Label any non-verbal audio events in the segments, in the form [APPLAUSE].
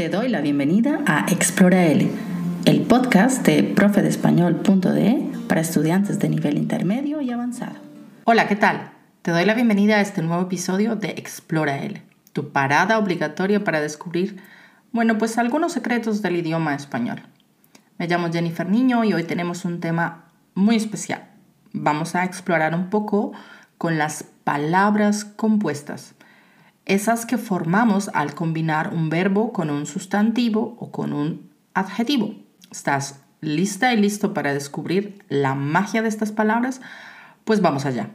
Te doy la bienvenida a Explora L, el podcast de profedespañol.de para estudiantes de nivel intermedio y avanzado. Hola, ¿qué tal? Te doy la bienvenida a este nuevo episodio de Explora L, tu parada obligatoria para descubrir, bueno, pues algunos secretos del idioma español. Me llamo Jennifer Niño y hoy tenemos un tema muy especial. Vamos a explorar un poco con las palabras compuestas esas que formamos al combinar un verbo con un sustantivo o con un adjetivo. ¿Estás lista y listo para descubrir la magia de estas palabras? Pues vamos allá.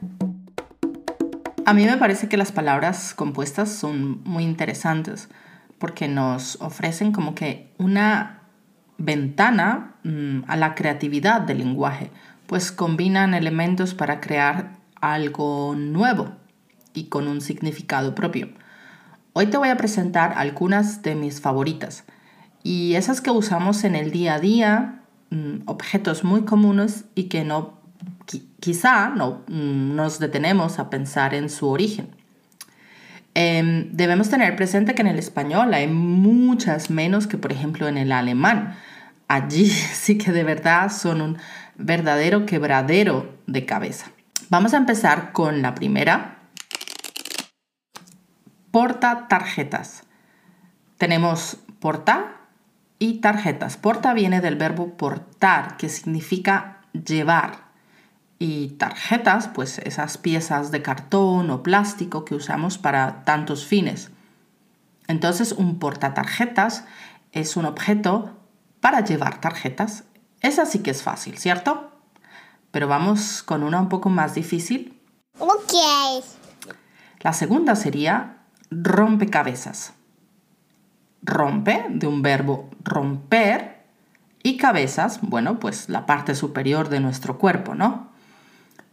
A mí me parece que las palabras compuestas son muy interesantes porque nos ofrecen como que una ventana mm, a la creatividad del lenguaje, pues combinan elementos para crear algo nuevo y con un significado propio. Hoy te voy a presentar algunas de mis favoritas y esas que usamos en el día a día, mm, objetos muy comunes y que no quizá no mm, nos detenemos a pensar en su origen. Em, debemos tener presente que en el español hay muchas menos que por ejemplo en el alemán. Allí [LAUGHS] sí que de verdad son un verdadero quebradero de cabeza. Vamos a empezar con la primera, porta tarjetas. Tenemos porta y tarjetas. Porta viene del verbo portar, que significa llevar. Y tarjetas, pues esas piezas de cartón o plástico que usamos para tantos fines. Entonces, un portatarjetas es un objeto para llevar tarjetas. Esa sí que es fácil, ¿cierto? Pero vamos con una un poco más difícil. Ok. La segunda sería rompecabezas. Rompe, de un verbo romper, y cabezas, bueno, pues la parte superior de nuestro cuerpo, ¿no?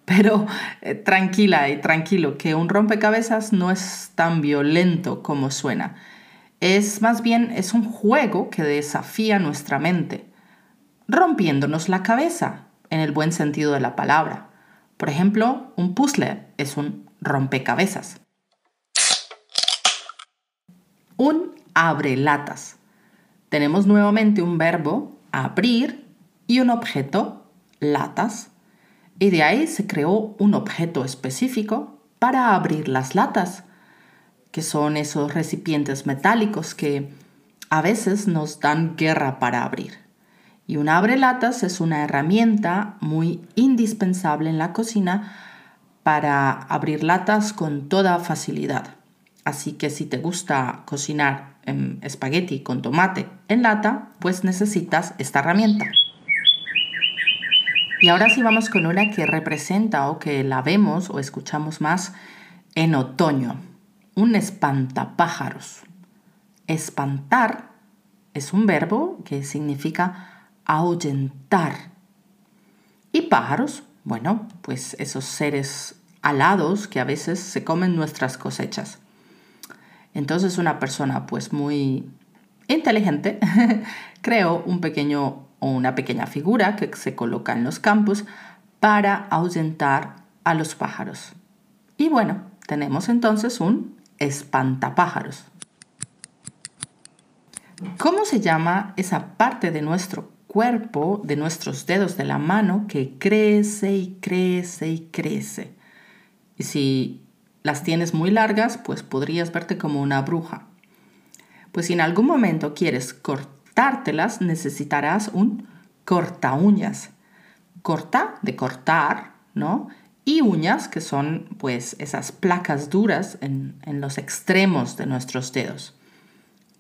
Pero eh, tranquila y tranquilo, que un rompecabezas no es tan violento como suena. Es más bien, es un juego que desafía nuestra mente, rompiéndonos la cabeza, en el buen sentido de la palabra. Por ejemplo, un puzzle es un rompecabezas. Un abrelatas. Tenemos nuevamente un verbo, abrir, y un objeto, latas. Y de ahí se creó un objeto específico para abrir las latas, que son esos recipientes metálicos que a veces nos dan guerra para abrir. Y un abrelatas es una herramienta muy indispensable en la cocina para abrir latas con toda facilidad. Así que si te gusta cocinar en espagueti con tomate en lata, pues necesitas esta herramienta. Y ahora sí vamos con una que representa o que la vemos o escuchamos más en otoño. Un espantapájaros. Espantar es un verbo que significa ahuyentar. Y pájaros, bueno, pues esos seres alados que a veces se comen nuestras cosechas. Entonces una persona pues muy inteligente [LAUGHS] creó un pequeño o una pequeña figura que se coloca en los campos para ahuyentar a los pájaros. Y bueno, tenemos entonces un espantapájaros. ¿Cómo se llama esa parte de nuestro cuerpo, de nuestros dedos de la mano que crece y crece y crece? Y si las tienes muy largas, pues podrías verte como una bruja. Pues si en algún momento quieres cortártelas, necesitarás un corta uñas. Corta de cortar, ¿no? Y uñas, que son pues esas placas duras en, en los extremos de nuestros dedos.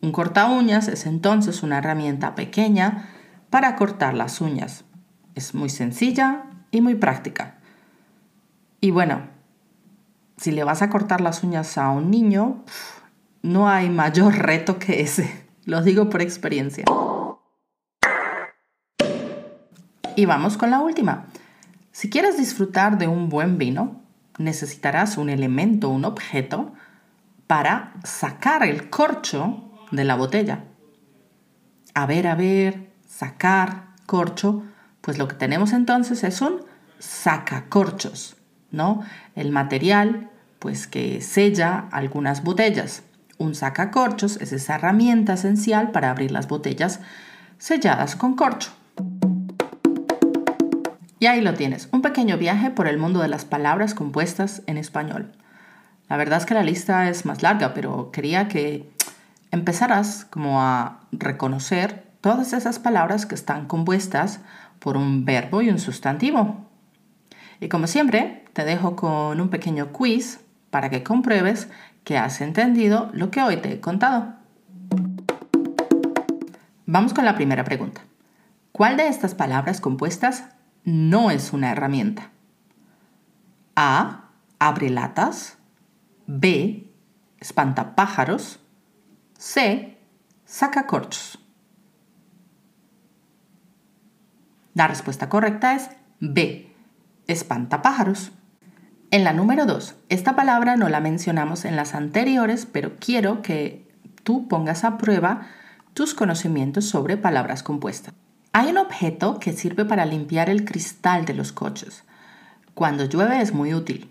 Un corta uñas es entonces una herramienta pequeña para cortar las uñas. Es muy sencilla y muy práctica. Y bueno, si le vas a cortar las uñas a un niño, no hay mayor reto que ese. Lo digo por experiencia. Y vamos con la última. Si quieres disfrutar de un buen vino, necesitarás un elemento, un objeto, para sacar el corcho de la botella. A ver, a ver, sacar corcho, pues lo que tenemos entonces es un sacacorchos, El material pues que sella algunas botellas. Un sacacorchos es esa herramienta esencial para abrir las botellas selladas con corcho. Y ahí lo tienes, un pequeño viaje por el mundo de las palabras compuestas en español. La verdad es que la lista es más larga, pero quería que empezaras como a reconocer todas esas palabras que están compuestas por un verbo y un sustantivo. Y como siempre, te dejo con un pequeño quiz para que compruebes que has entendido lo que hoy te he contado. Vamos con la primera pregunta. ¿Cuál de estas palabras compuestas no es una herramienta? A. Abre latas. B. Espantapájaros. C. Saca corchos. La respuesta correcta es B. Espantapájaros. En la número 2, esta palabra no la mencionamos en las anteriores, pero quiero que tú pongas a prueba tus conocimientos sobre palabras compuestas. Hay un objeto que sirve para limpiar el cristal de los coches. Cuando llueve es muy útil.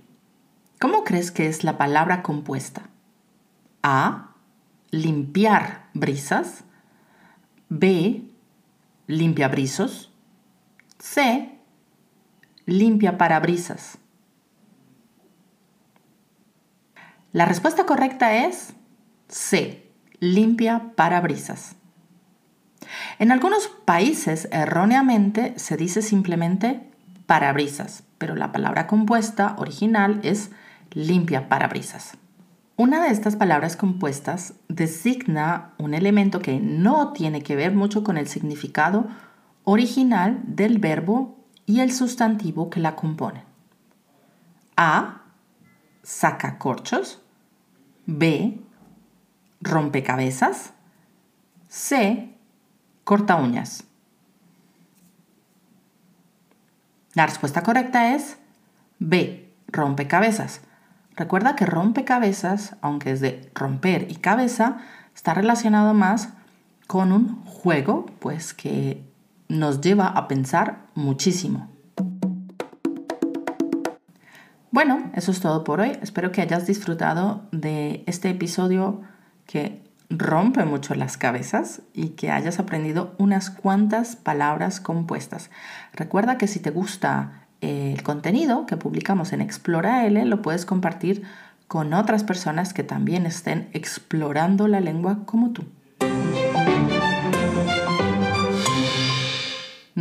¿Cómo crees que es la palabra compuesta? A. Limpiar brisas. B. Limpia brisos. C. Limpia parabrisas. La respuesta correcta es C. Limpia parabrisas. En algunos países erróneamente se dice simplemente parabrisas, pero la palabra compuesta original es limpia parabrisas. Una de estas palabras compuestas designa un elemento que no tiene que ver mucho con el significado original del verbo y el sustantivo que la compone. A sacacorchos, B, rompecabezas, C, corta uñas. La respuesta correcta es B, rompecabezas. Recuerda que rompecabezas, aunque es de romper y cabeza, está relacionado más con un juego, pues que nos lleva a pensar muchísimo. Bueno, eso es todo por hoy. Espero que hayas disfrutado de este episodio que rompe mucho las cabezas y que hayas aprendido unas cuantas palabras compuestas. Recuerda que si te gusta el contenido que publicamos en Explora L, lo puedes compartir con otras personas que también estén explorando la lengua como tú.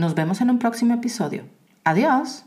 Nos vemos en un próximo episodio. Adiós.